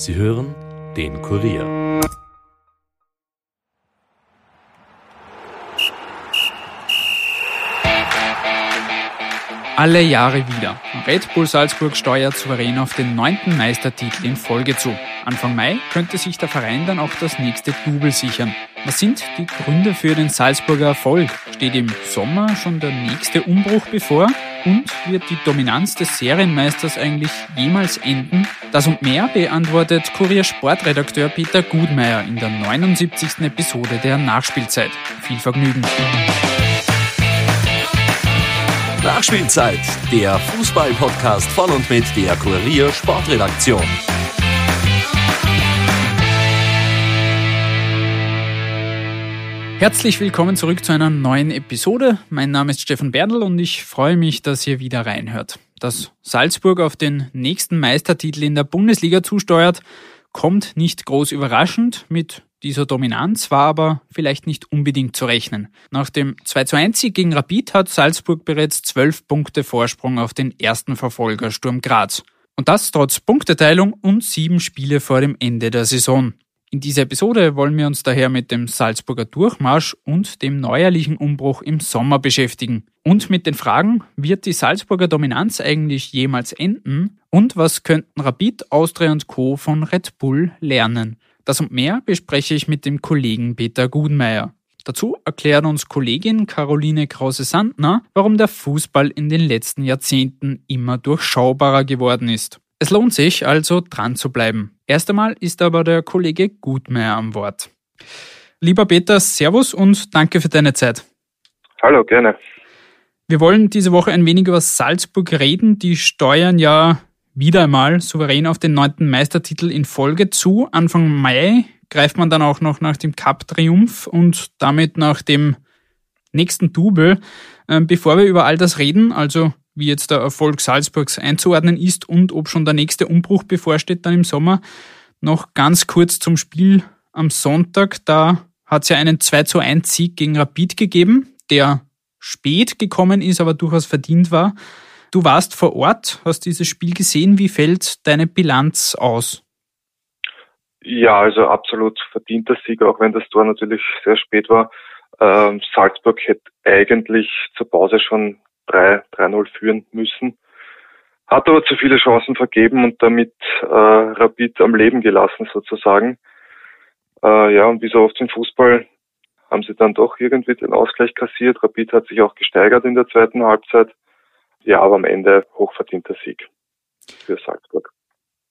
Sie hören den Kurier. Alle Jahre wieder. Red Bull Salzburg steuert souverän auf den neunten Meistertitel in Folge zu. Anfang Mai könnte sich der Verein dann auch das nächste Double sichern. Was sind die Gründe für den Salzburger Erfolg? Steht im Sommer schon der nächste Umbruch bevor? Und wird die Dominanz des Serienmeisters eigentlich jemals enden? Das und mehr beantwortet Kurier Sportredakteur Peter Gudmeier in der 79. Episode der Nachspielzeit. Viel Vergnügen. Nachspielzeit, der Fußball-Podcast von und mit der Kurier Herzlich willkommen zurück zu einer neuen Episode. Mein Name ist Stefan Berdl und ich freue mich, dass ihr wieder reinhört. Dass Salzburg auf den nächsten Meistertitel in der Bundesliga zusteuert, kommt nicht groß überraschend. Mit dieser Dominanz war aber vielleicht nicht unbedingt zu rechnen. Nach dem 2 zu 1 Sieg gegen Rapid hat Salzburg bereits zwölf Punkte Vorsprung auf den ersten Verfolger Sturm Graz. Und das trotz Punkteteilung und sieben Spiele vor dem Ende der Saison. In dieser Episode wollen wir uns daher mit dem Salzburger Durchmarsch und dem neuerlichen Umbruch im Sommer beschäftigen. Und mit den Fragen, wird die Salzburger Dominanz eigentlich jemals enden? Und was könnten Rapid, Austria und Co. von Red Bull lernen? Das und mehr bespreche ich mit dem Kollegen Peter Gudmeier. Dazu erklärt uns Kollegin Caroline Krause-Sandner, warum der Fußball in den letzten Jahrzehnten immer durchschaubarer geworden ist. Es lohnt sich also dran zu bleiben. Erst einmal ist aber der Kollege Gutmeier am Wort. Lieber Peter, Servus und danke für deine Zeit. Hallo, gerne. Wir wollen diese Woche ein wenig über Salzburg reden. Die steuern ja wieder einmal souverän auf den neunten Meistertitel in Folge zu. Anfang Mai greift man dann auch noch nach dem Cup-Triumph und damit nach dem nächsten Double. Ähm, bevor wir über all das reden, also wie jetzt der Erfolg Salzburgs einzuordnen ist und ob schon der nächste Umbruch bevorsteht dann im Sommer. Noch ganz kurz zum Spiel am Sonntag. Da hat es ja einen 2 zu 1 Sieg gegen Rapid gegeben, der spät gekommen ist, aber durchaus verdient war. Du warst vor Ort, hast dieses Spiel gesehen. Wie fällt deine Bilanz aus? Ja, also absolut verdienter Sieg, auch wenn das Tor natürlich sehr spät war. Ähm, Salzburg hätte eigentlich zur Pause schon 3-0 führen müssen. Hat aber zu viele Chancen vergeben und damit äh, Rapid am Leben gelassen sozusagen. Äh, ja, und wie so oft im Fußball haben sie dann doch irgendwie den Ausgleich kassiert. Rapid hat sich auch gesteigert in der zweiten Halbzeit. Ja, aber am Ende hochverdienter Sieg für Salzburg.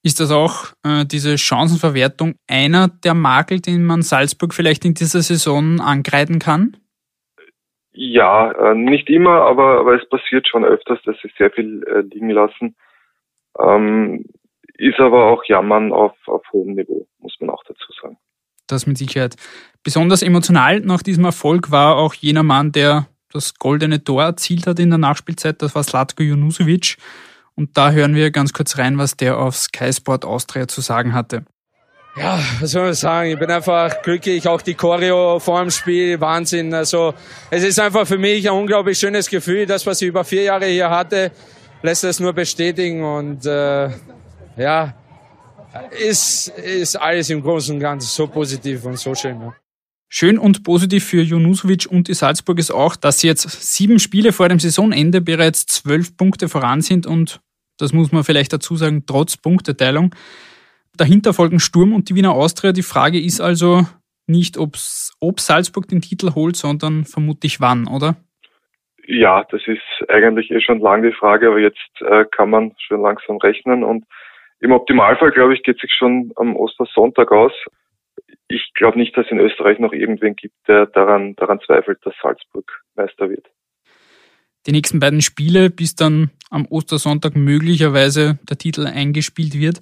Ist das auch äh, diese Chancenverwertung einer der Makel, den man Salzburg vielleicht in dieser Saison angreifen kann? Ja, äh, nicht immer, aber, aber es passiert schon öfters, dass sie sehr viel äh, liegen lassen. Ähm, ist aber auch Jammern auf, auf hohem Niveau, muss man auch dazu sagen. Das mit Sicherheit. Besonders emotional nach diesem Erfolg war auch jener Mann, der das goldene Tor erzielt hat in der Nachspielzeit, das war Slatko Junusovic. Und da hören wir ganz kurz rein, was der auf Sky Sport Austria zu sagen hatte. Ja, was soll man sagen? Ich bin einfach glücklich. Auch die Choreo vor dem Spiel, Wahnsinn. Also, es ist einfach für mich ein unglaublich schönes Gefühl. Das, was ich über vier Jahre hier hatte, lässt es nur bestätigen. Und äh, ja, ist, ist alles im Großen und Ganzen so positiv und so schön. Ja. Schön und positiv für Junusovic und die Salzburg ist auch, dass sie jetzt sieben Spiele vor dem Saisonende bereits zwölf Punkte voran sind und das muss man vielleicht dazu sagen, trotz Punkteteilung. Dahinter folgen Sturm und die Wiener Austria. Die Frage ist also nicht, ob's, ob Salzburg den Titel holt, sondern vermutlich wann, oder? Ja, das ist eigentlich eh schon lange die Frage, aber jetzt äh, kann man schon langsam rechnen und im Optimalfall, glaube ich, geht sich schon am Ostersonntag aus. Ich glaube nicht, dass es in Österreich noch irgendwen gibt, der daran, daran zweifelt, dass Salzburg Meister wird. Die nächsten beiden Spiele, bis dann am Ostersonntag möglicherweise der Titel eingespielt wird,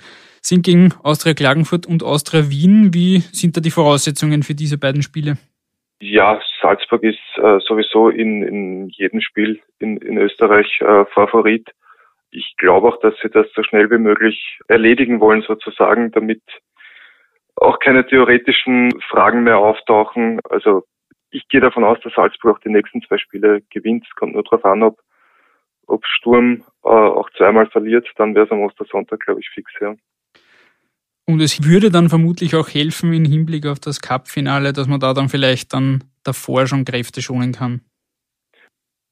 sind gegen Austria Klagenfurt und Austria Wien. Wie sind da die Voraussetzungen für diese beiden Spiele? Ja, Salzburg ist äh, sowieso in, in jedem Spiel in, in Österreich äh, Favorit. Ich glaube auch, dass sie das so schnell wie möglich erledigen wollen, sozusagen, damit auch keine theoretischen Fragen mehr auftauchen. Also ich gehe davon aus, dass Salzburg auch die nächsten zwei Spiele gewinnt. Es kommt nur darauf an, ob, ob Sturm äh, auch zweimal verliert, dann wäre es am Ostersonntag, glaube ich, fix, ja. Und es würde dann vermutlich auch helfen im Hinblick auf das Cup-Finale, dass man da dann vielleicht dann davor schon Kräfte schonen kann.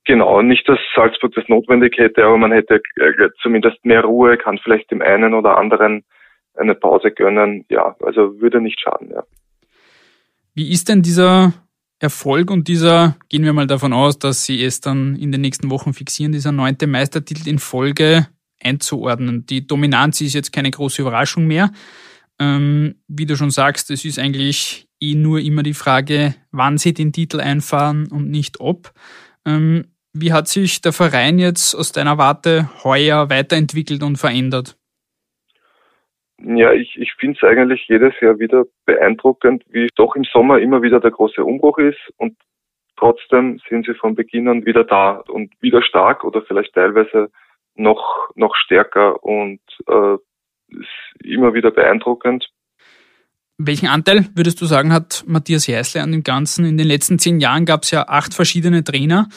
Genau, nicht, dass Salzburg das notwendig hätte, aber man hätte äh, zumindest mehr Ruhe, kann vielleicht dem einen oder anderen eine Pause gönnen. Ja, also würde nicht schaden, ja. Wie ist denn dieser Erfolg und dieser, gehen wir mal davon aus, dass Sie es dann in den nächsten Wochen fixieren, dieser neunte Meistertitel in Folge einzuordnen? Die Dominanz ist jetzt keine große Überraschung mehr. Ähm, wie du schon sagst, es ist eigentlich eh nur immer die Frage, wann Sie den Titel einfahren und nicht ob. Ähm, wie hat sich der Verein jetzt aus deiner Warte heuer weiterentwickelt und verändert? Ja, ich, ich finde es eigentlich jedes Jahr wieder beeindruckend, wie doch im Sommer immer wieder der große Umbruch ist und trotzdem sind sie von Beginn an wieder da und wieder stark oder vielleicht teilweise noch, noch stärker und äh, ist immer wieder beeindruckend. Welchen Anteil würdest du sagen, hat Matthias Jeißle an dem Ganzen? In den letzten zehn Jahren gab es ja acht verschiedene Trainer.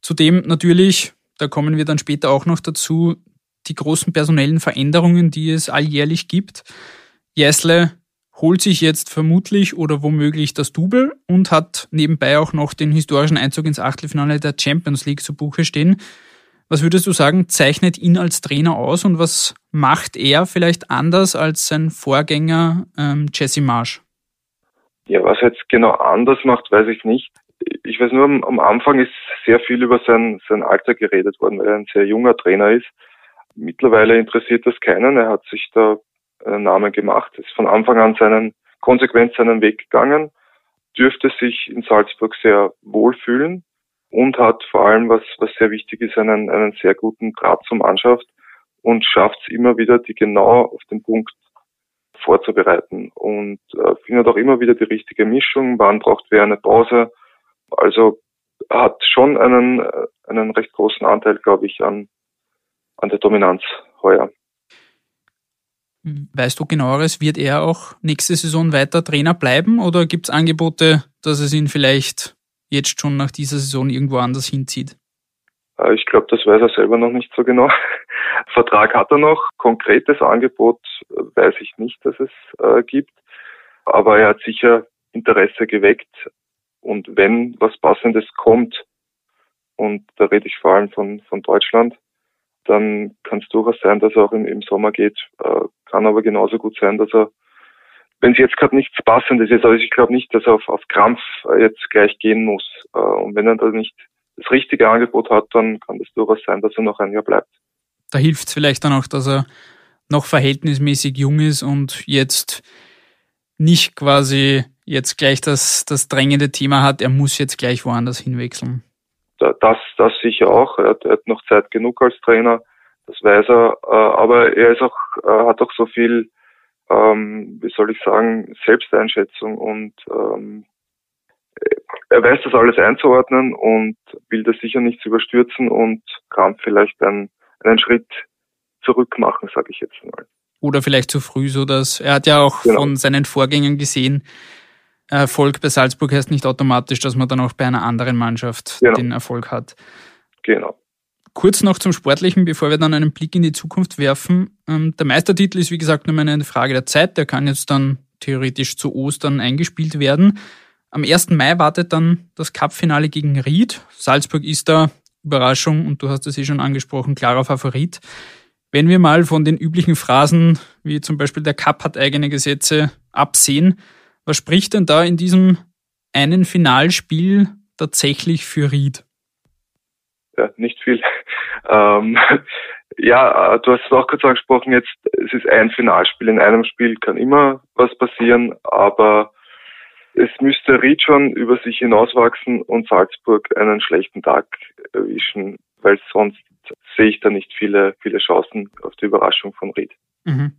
Zudem natürlich, da kommen wir dann später auch noch dazu, die großen personellen Veränderungen, die es alljährlich gibt. Jessle holt sich jetzt vermutlich oder womöglich das Double und hat nebenbei auch noch den historischen Einzug ins Achtelfinale der Champions League zu Buche stehen. Was würdest du sagen, zeichnet ihn als Trainer aus und was macht er vielleicht anders als sein Vorgänger ähm, Jesse Marsch? Ja, was er jetzt genau anders macht, weiß ich nicht. Ich weiß nur, am Anfang ist sehr viel über sein, sein Alter geredet worden, weil er ein sehr junger Trainer ist. Mittlerweile interessiert das keinen. Er hat sich da einen Namen gemacht, ist von Anfang an seinen, konsequent seinen Weg gegangen, dürfte sich in Salzburg sehr wohlfühlen und hat vor allem, was, was sehr wichtig ist, einen, einen sehr guten Draht zur Mannschaft und schafft es immer wieder, die genau auf den Punkt vorzubereiten und äh, findet auch immer wieder die richtige Mischung. Wann braucht wer eine Pause? Also hat schon einen, einen recht großen Anteil, glaube ich, an, an der Dominanz heuer. Weißt du genaueres, wird er auch nächste Saison weiter Trainer bleiben oder gibt es Angebote, dass es ihn vielleicht jetzt schon nach dieser Saison irgendwo anders hinzieht? Äh, ich glaube, das weiß er selber noch nicht so genau. Vertrag hat er noch. Konkretes Angebot äh, weiß ich nicht, dass es äh, gibt. Aber er hat sicher Interesse geweckt. Und wenn was Passendes kommt, und da rede ich vor allem von, von Deutschland, dann kann es durchaus sein, dass er auch im, im Sommer geht. Äh, kann aber genauso gut sein, dass er, wenn es jetzt gerade nichts Passendes ist, also ich glaube nicht, dass er auf, auf Krampf äh, jetzt gleich gehen muss. Äh, und wenn er da nicht das richtige Angebot hat, dann kann es durchaus sein, dass er noch ein Jahr bleibt. Da hilft es vielleicht dann auch, dass er noch verhältnismäßig jung ist und jetzt nicht quasi jetzt gleich das, das drängende Thema hat, er muss jetzt gleich woanders hinwechseln das, das sicher auch. Er hat, er hat noch Zeit genug als Trainer, das weiß er. Äh, aber er ist auch, hat auch so viel, ähm, wie soll ich sagen, Selbsteinschätzung und ähm, er weiß das alles einzuordnen und will das sicher nicht überstürzen und kann vielleicht einen, einen Schritt zurück machen, sage ich jetzt mal. Oder vielleicht zu früh, so dass er hat ja auch genau. von seinen Vorgängern gesehen, Erfolg bei Salzburg heißt nicht automatisch, dass man dann auch bei einer anderen Mannschaft genau. den Erfolg hat. Genau. Kurz noch zum Sportlichen, bevor wir dann einen Blick in die Zukunft werfen. Ähm, der Meistertitel ist wie gesagt nur eine Frage der Zeit. Der kann jetzt dann theoretisch zu Ostern eingespielt werden. Am 1. Mai wartet dann das Cup-Finale gegen Ried. Salzburg ist da, Überraschung, und du hast es eh schon angesprochen, klarer Favorit. Wenn wir mal von den üblichen Phrasen, wie zum Beispiel der Cup hat eigene Gesetze, absehen, was spricht denn da in diesem einen Finalspiel tatsächlich für Ried? Ja, nicht viel. Ähm, ja, äh, du hast es auch kurz angesprochen, jetzt, es ist ein Finalspiel. In einem Spiel kann immer was passieren, aber es müsste Ried schon über sich hinauswachsen und Salzburg einen schlechten Tag erwischen, weil sonst sehe ich da nicht viele, viele Chancen auf die Überraschung von Ried. Mhm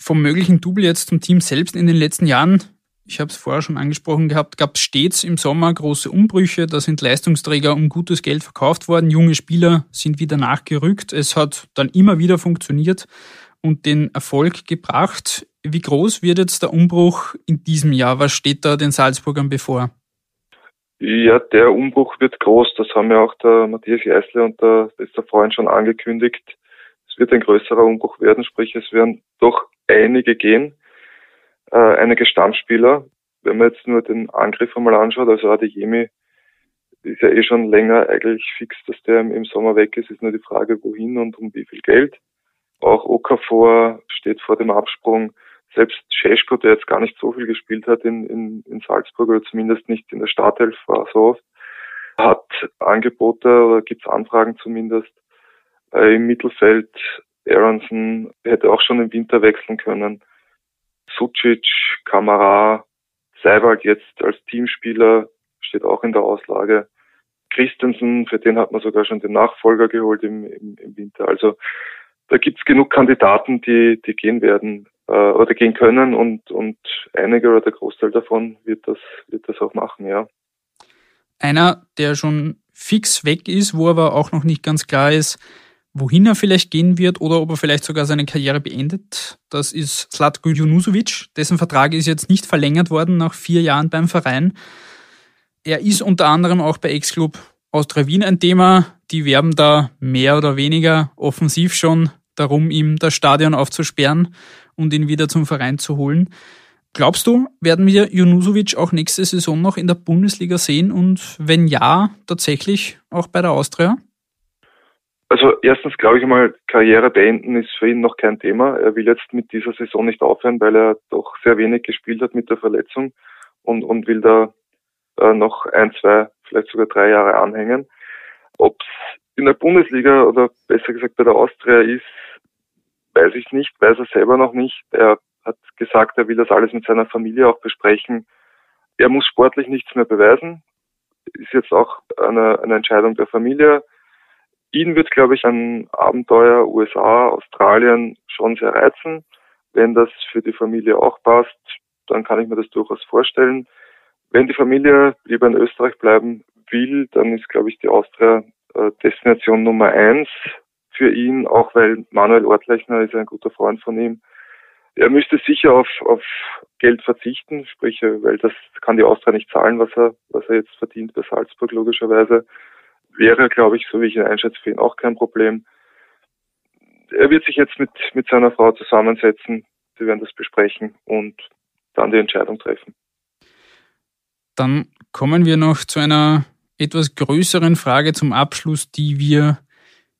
vom möglichen Double jetzt zum Team selbst in den letzten Jahren, ich habe es vorher schon angesprochen gehabt, gab es stets im Sommer große Umbrüche. Da sind Leistungsträger um gutes Geld verkauft worden. Junge Spieler sind wieder nachgerückt. Es hat dann immer wieder funktioniert und den Erfolg gebracht. Wie groß wird jetzt der Umbruch in diesem Jahr? Was steht da den Salzburgern bevor? Ja, der Umbruch wird groß. Das haben ja auch der Matthias Geisle und der, der Freund schon angekündigt. Es wird ein größerer Umbruch werden, sprich es werden doch einige gehen, äh, einige Stammspieler. Wenn man jetzt nur den Angriff einmal anschaut, also Adeyemi ist ja eh schon länger eigentlich fix, dass der im Sommer weg ist, ist nur die Frage, wohin und um wie viel Geld. Auch Okafor steht vor dem Absprung. Selbst Scheschko, der jetzt gar nicht so viel gespielt hat in, in, in Salzburg oder zumindest nicht in der Startelf war so oft, hat Angebote oder gibt es Anfragen zumindest. Äh, Im Mittelfeld Aronson hätte auch schon im Winter wechseln können. Sucic, Kamara, Seiwald jetzt als Teamspieler steht auch in der Auslage. Christensen, für den hat man sogar schon den Nachfolger geholt im, im, im Winter. Also da gibt's genug Kandidaten, die, die gehen werden äh, oder gehen können und, und einige oder der Großteil davon wird das, wird das auch machen, ja. Einer, der schon fix weg ist, wo aber auch noch nicht ganz klar ist, wohin er vielleicht gehen wird oder ob er vielleicht sogar seine Karriere beendet. Das ist Slatko Junusovic. Dessen Vertrag ist jetzt nicht verlängert worden nach vier Jahren beim Verein. Er ist unter anderem auch bei Ex-Club Austria Wien ein Thema. Die werben da mehr oder weniger offensiv schon darum, ihm das Stadion aufzusperren und ihn wieder zum Verein zu holen. Glaubst du, werden wir Junusovic auch nächste Saison noch in der Bundesliga sehen und wenn ja, tatsächlich auch bei der Austria? Also erstens glaube ich mal, Karriere beenden ist für ihn noch kein Thema. Er will jetzt mit dieser Saison nicht aufhören, weil er doch sehr wenig gespielt hat mit der Verletzung und, und will da äh, noch ein, zwei, vielleicht sogar drei Jahre anhängen. Ob es in der Bundesliga oder besser gesagt bei der Austria ist, weiß ich nicht, weiß er selber noch nicht. Er hat gesagt, er will das alles mit seiner Familie auch besprechen. Er muss sportlich nichts mehr beweisen. Ist jetzt auch eine, eine Entscheidung der Familie. Ihn wird, glaube ich, ein Abenteuer USA, Australien schon sehr reizen. Wenn das für die Familie auch passt, dann kann ich mir das durchaus vorstellen. Wenn die Familie lieber in Österreich bleiben will, dann ist, glaube ich, die Austria äh, Destination Nummer eins für ihn, auch weil Manuel Ortlechner ist ein guter Freund von ihm. Er müsste sicher auf, auf Geld verzichten, sprich, äh, weil das kann die Austria nicht zahlen, was er, was er jetzt verdient bei Salzburg logischerweise. Wäre, glaube ich, so wie ich ihn einschätze, für ihn auch kein Problem. Er wird sich jetzt mit, mit seiner Frau zusammensetzen, sie werden das besprechen und dann die Entscheidung treffen. Dann kommen wir noch zu einer etwas größeren Frage zum Abschluss, die wir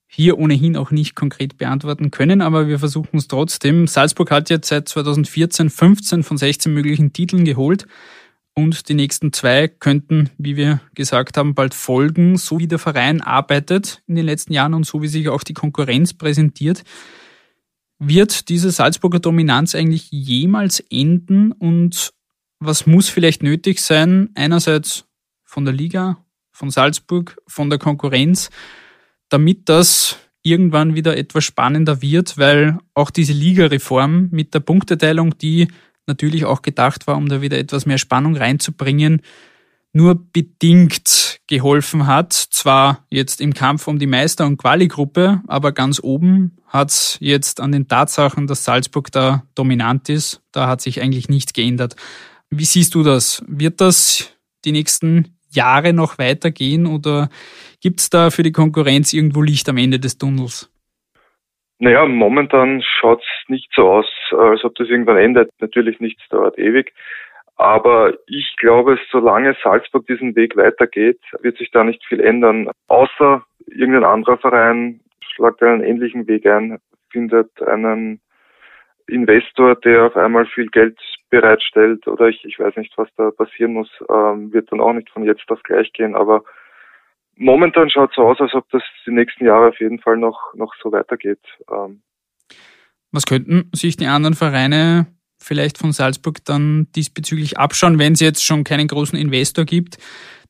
hier ohnehin auch nicht konkret beantworten können, aber wir versuchen es trotzdem. Salzburg hat jetzt seit 2014 15 von 16 möglichen Titeln geholt und die nächsten zwei könnten, wie wir gesagt haben, bald folgen, so wie der Verein arbeitet in den letzten Jahren und so wie sich auch die Konkurrenz präsentiert. Wird diese Salzburger Dominanz eigentlich jemals enden und was muss vielleicht nötig sein, einerseits von der Liga, von Salzburg, von der Konkurrenz, damit das irgendwann wieder etwas spannender wird, weil auch diese Ligareform mit der Punkteteilung, die natürlich auch gedacht war, um da wieder etwas mehr Spannung reinzubringen, nur bedingt geholfen hat. Zwar jetzt im Kampf um die Meister- und Quali-Gruppe, aber ganz oben hat es jetzt an den Tatsachen, dass Salzburg da dominant ist, da hat sich eigentlich nichts geändert. Wie siehst du das? Wird das die nächsten Jahre noch weitergehen oder gibt es da für die Konkurrenz irgendwo Licht am Ende des Tunnels? Naja, momentan schaut es nicht so aus, als ob das irgendwann endet. Natürlich nichts dauert ewig. Aber ich glaube, solange Salzburg diesen Weg weitergeht, wird sich da nicht viel ändern. Außer irgendein anderer Verein schlagt einen ähnlichen Weg ein, findet einen Investor, der auf einmal viel Geld bereitstellt oder ich, ich weiß nicht, was da passieren muss, ähm, wird dann auch nicht von jetzt auf gleich gehen. Aber momentan schaut so aus, als ob das die nächsten Jahre auf jeden Fall noch, noch so weitergeht. Ähm. Was könnten sich die anderen Vereine vielleicht von Salzburg dann diesbezüglich abschauen, wenn es jetzt schon keinen großen Investor gibt,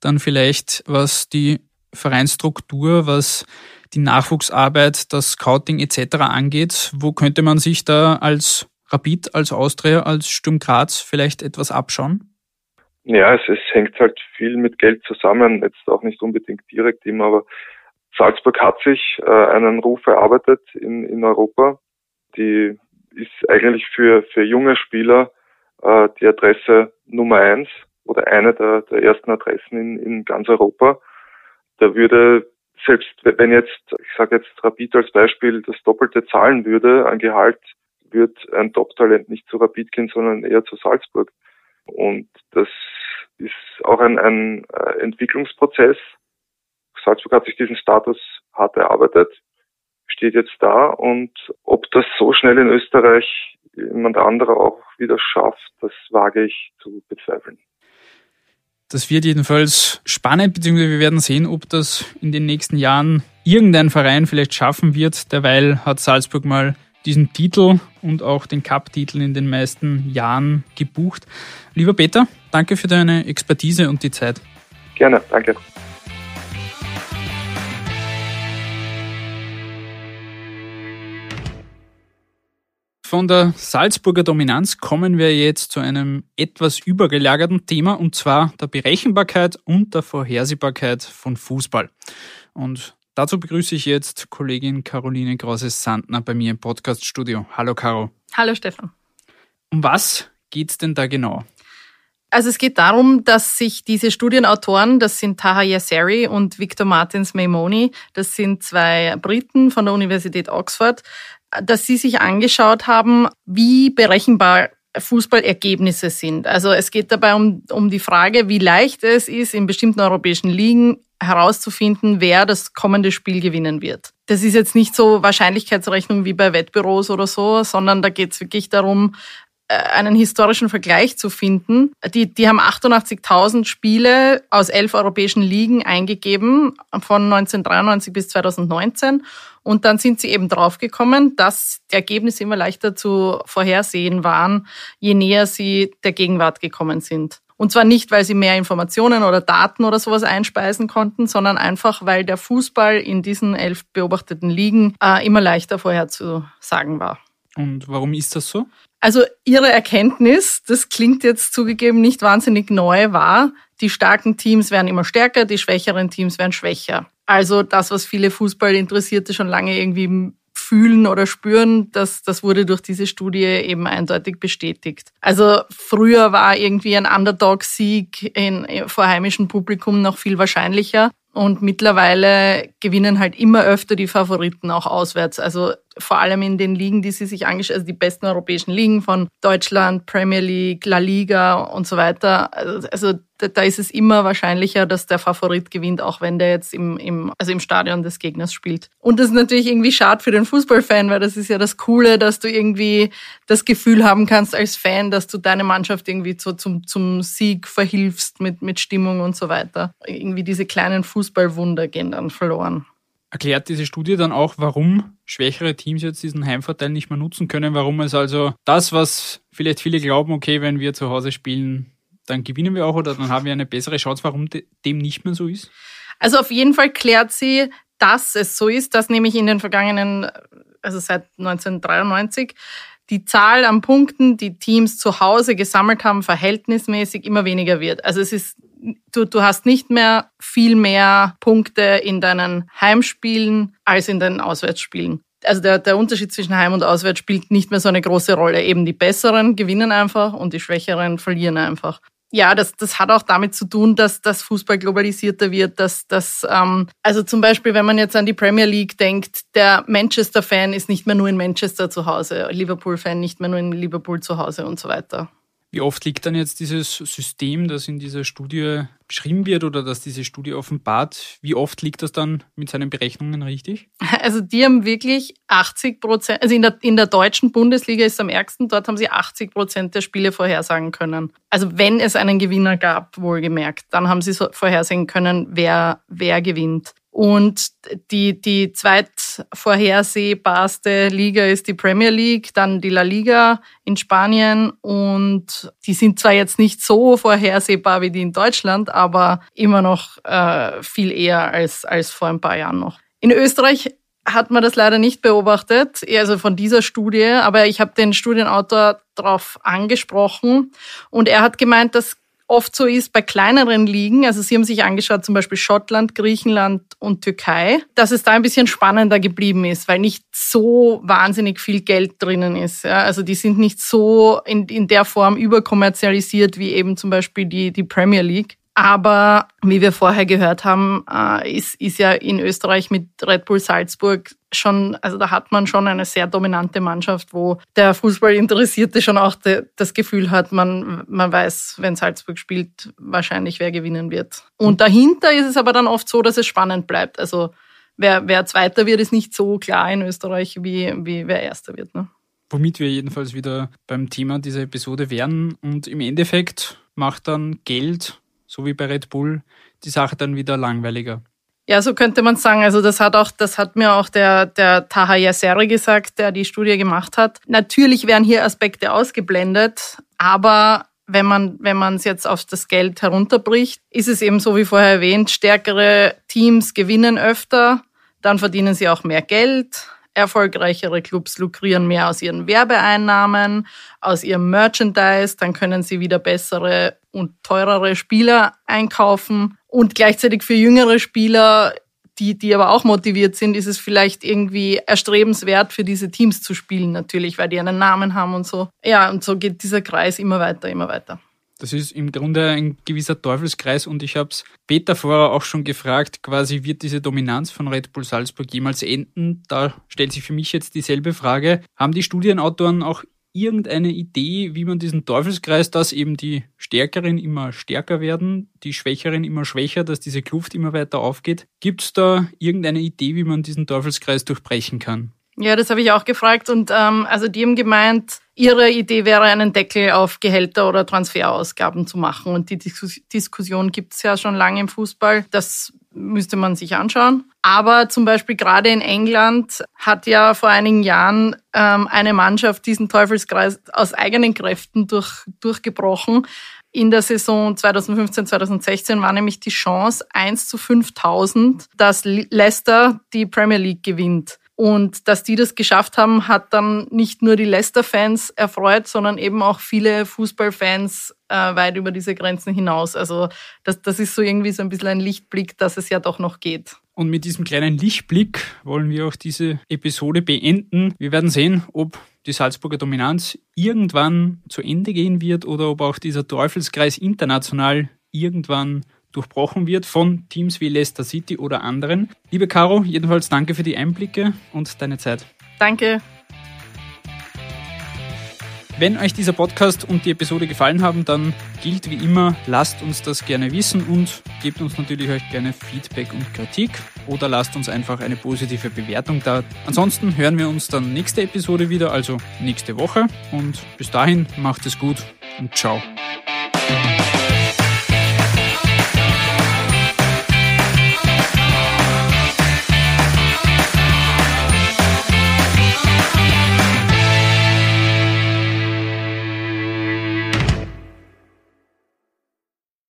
dann vielleicht was die Vereinsstruktur, was die Nachwuchsarbeit, das Scouting etc. angeht. Wo könnte man sich da als Rapid, als Austria, als Sturm Graz vielleicht etwas abschauen? Ja, es, es hängt halt viel mit Geld zusammen, jetzt auch nicht unbedingt direkt immer, aber Salzburg hat sich äh, einen Ruf erarbeitet in, in Europa. Die ist eigentlich für, für junge Spieler äh, die Adresse Nummer eins oder eine der, der ersten Adressen in, in ganz Europa. Da würde selbst wenn jetzt, ich sage jetzt Rapid als Beispiel, das Doppelte zahlen würde an Gehalt, wird ein Top-Talent nicht zu Rapid gehen, sondern eher zu Salzburg. Und das ist auch ein, ein äh, Entwicklungsprozess. Salzburg hat sich diesen Status hart erarbeitet, steht jetzt da und ob das so schnell in Österreich jemand anderer auch wieder schafft, das wage ich zu bezweifeln. Das wird jedenfalls spannend, beziehungsweise wir werden sehen, ob das in den nächsten Jahren irgendein Verein vielleicht schaffen wird. Derweil hat Salzburg mal diesen Titel und auch den Cup-Titel in den meisten Jahren gebucht. Lieber Peter, danke für deine Expertise und die Zeit. Gerne, danke. Von der Salzburger Dominanz kommen wir jetzt zu einem etwas übergelagerten Thema und zwar der Berechenbarkeit und der Vorhersehbarkeit von Fußball. Und dazu begrüße ich jetzt Kollegin Caroline Krause-Sandner bei mir im Podcaststudio. Hallo Caro. Hallo Stefan. Um was geht's denn da genau? Also es geht darum, dass sich diese Studienautoren, das sind Taha Yasseri und Victor Martins Maimoni, das sind zwei Briten von der Universität Oxford, dass Sie sich angeschaut haben, wie berechenbar Fußballergebnisse sind. Also es geht dabei um, um die Frage, wie leicht es ist, in bestimmten europäischen Ligen herauszufinden, wer das kommende Spiel gewinnen wird. Das ist jetzt nicht so Wahrscheinlichkeitsrechnung wie bei Wettbüros oder so, sondern da geht es wirklich darum, einen historischen Vergleich zu finden. Die, die haben 88.000 Spiele aus elf europäischen Ligen eingegeben von 1993 bis 2019 und dann sind sie eben draufgekommen, dass die Ergebnisse immer leichter zu vorhersehen waren, je näher sie der Gegenwart gekommen sind. Und zwar nicht, weil sie mehr Informationen oder Daten oder sowas einspeisen konnten, sondern einfach, weil der Fußball in diesen elf beobachteten Ligen äh, immer leichter vorherzusagen war. Und warum ist das so? Also ihre Erkenntnis, das klingt jetzt zugegeben nicht wahnsinnig neu, war, die starken Teams werden immer stärker, die schwächeren Teams werden schwächer. Also das, was viele Fußballinteressierte schon lange irgendwie fühlen oder spüren, das, das wurde durch diese Studie eben eindeutig bestätigt. Also früher war irgendwie ein Underdog-Sieg vor heimischem Publikum noch viel wahrscheinlicher. Und mittlerweile gewinnen halt immer öfter die Favoriten auch auswärts. Also vor allem in den Ligen, die sie sich angeschaut, also die besten europäischen Ligen von Deutschland, Premier League, La Liga und so weiter. Also da ist es immer wahrscheinlicher, dass der Favorit gewinnt, auch wenn der jetzt im, im, also im Stadion des Gegners spielt. Und das ist natürlich irgendwie schade für den Fußballfan, weil das ist ja das Coole, dass du irgendwie das Gefühl haben kannst als Fan, dass du deine Mannschaft irgendwie so zum, zum Sieg verhilfst mit, mit Stimmung und so weiter. Irgendwie diese kleinen Fußballwunder gehen dann verloren. Erklärt diese Studie dann auch, warum schwächere Teams jetzt diesen Heimvorteil nicht mehr nutzen können, warum es also das, was vielleicht viele glauben, okay, wenn wir zu Hause spielen, dann gewinnen wir auch oder dann haben wir eine bessere Chance, warum dem nicht mehr so ist? Also auf jeden Fall klärt sie, dass es so ist, dass nämlich in den vergangenen, also seit 1993, die Zahl an Punkten, die Teams zu Hause gesammelt haben, verhältnismäßig immer weniger wird. Also es ist du, du hast nicht mehr viel mehr Punkte in deinen Heimspielen als in deinen Auswärtsspielen. Also der, der Unterschied zwischen Heim- und Auswärts spielt nicht mehr so eine große Rolle. Eben die Besseren gewinnen einfach und die Schwächeren verlieren einfach. Ja, das, das hat auch damit zu tun, dass das Fußball globalisierter wird, dass das, ähm, also zum Beispiel, wenn man jetzt an die Premier League denkt, der Manchester-Fan ist nicht mehr nur in Manchester zu Hause, Liverpool-Fan nicht mehr nur in Liverpool zu Hause und so weiter. Wie oft liegt dann jetzt dieses System, das in dieser Studie beschrieben wird oder dass diese Studie offenbart, wie oft liegt das dann mit seinen Berechnungen richtig? Also die haben wirklich 80 Prozent, also in der, in der deutschen Bundesliga ist es am ärgsten, dort haben sie 80 Prozent der Spiele vorhersagen können. Also wenn es einen Gewinner gab, wohlgemerkt, dann haben sie so vorhersehen können, wer, wer gewinnt. Und die, die zweitvorhersehbarste Liga ist die Premier League, dann die La Liga in Spanien. Und die sind zwar jetzt nicht so vorhersehbar wie die in Deutschland, aber immer noch äh, viel eher als, als vor ein paar Jahren noch. In Österreich hat man das leider nicht beobachtet, also von dieser Studie, aber ich habe den Studienautor darauf angesprochen und er hat gemeint, dass oft so ist bei kleineren Ligen, also Sie haben sich angeschaut, zum Beispiel Schottland, Griechenland und Türkei, dass es da ein bisschen spannender geblieben ist, weil nicht so wahnsinnig viel Geld drinnen ist. Ja? Also die sind nicht so in, in der Form überkommerzialisiert wie eben zum Beispiel die, die Premier League. Aber wie wir vorher gehört haben, äh, ist, ist ja in Österreich mit Red Bull Salzburg schon, also da hat man schon eine sehr dominante Mannschaft, wo der Fußballinteressierte schon auch de, das Gefühl hat, man, man weiß, wenn Salzburg spielt, wahrscheinlich wer gewinnen wird. Und dahinter ist es aber dann oft so, dass es spannend bleibt. Also wer, wer Zweiter wird, ist nicht so klar in Österreich, wie, wie wer Erster wird. Ne? Womit wir jedenfalls wieder beim Thema dieser Episode wären. Und im Endeffekt macht dann Geld, so wie bei Red Bull, die Sache dann wieder langweiliger. Ja, so könnte man sagen. Also das hat auch, das hat mir auch der, der Taha Yasseri gesagt, der die Studie gemacht hat. Natürlich werden hier Aspekte ausgeblendet, aber wenn man, wenn man es jetzt auf das Geld herunterbricht, ist es eben so wie vorher erwähnt, stärkere Teams gewinnen öfter, dann verdienen sie auch mehr Geld. Erfolgreichere Clubs lukrieren mehr aus ihren Werbeeinnahmen, aus ihrem Merchandise, dann können sie wieder bessere und teurere Spieler einkaufen. Und gleichzeitig für jüngere Spieler, die, die aber auch motiviert sind, ist es vielleicht irgendwie erstrebenswert, für diese Teams zu spielen, natürlich, weil die einen Namen haben und so. Ja, und so geht dieser Kreis immer weiter, immer weiter. Das ist im Grunde ein gewisser Teufelskreis und ich habe es Peter vorher auch schon gefragt, quasi wird diese Dominanz von Red Bull Salzburg jemals enden? Da stellt sich für mich jetzt dieselbe Frage. Haben die Studienautoren auch irgendeine Idee, wie man diesen Teufelskreis, dass eben die Stärkeren immer stärker werden, die Schwächeren immer schwächer, dass diese Kluft immer weiter aufgeht? Gibt es da irgendeine Idee, wie man diesen Teufelskreis durchbrechen kann? Ja, das habe ich auch gefragt und ähm, also die haben gemeint, ihre Idee wäre, einen Deckel auf Gehälter oder Transferausgaben zu machen. Und die Diskussion gibt es ja schon lange im Fußball. Das müsste man sich anschauen. Aber zum Beispiel gerade in England hat ja vor einigen Jahren ähm, eine Mannschaft diesen Teufelskreis aus eigenen Kräften durch, durchgebrochen. In der Saison 2015, 2016 war nämlich die Chance 1 zu 5000, dass Leicester die Premier League gewinnt. Und dass die das geschafft haben, hat dann nicht nur die Leicester-Fans erfreut, sondern eben auch viele Fußballfans äh, weit über diese Grenzen hinaus. Also das, das ist so irgendwie so ein bisschen ein Lichtblick, dass es ja doch noch geht. Und mit diesem kleinen Lichtblick wollen wir auch diese Episode beenden. Wir werden sehen, ob die Salzburger Dominanz irgendwann zu Ende gehen wird oder ob auch dieser Teufelskreis international irgendwann durchbrochen wird von Teams wie Leicester City oder anderen. Liebe Caro, jedenfalls danke für die Einblicke und deine Zeit. Danke. Wenn euch dieser Podcast und die Episode gefallen haben, dann gilt wie immer, lasst uns das gerne wissen und gebt uns natürlich euch gerne Feedback und Kritik oder lasst uns einfach eine positive Bewertung da. Ansonsten hören wir uns dann nächste Episode wieder, also nächste Woche und bis dahin macht es gut und ciao.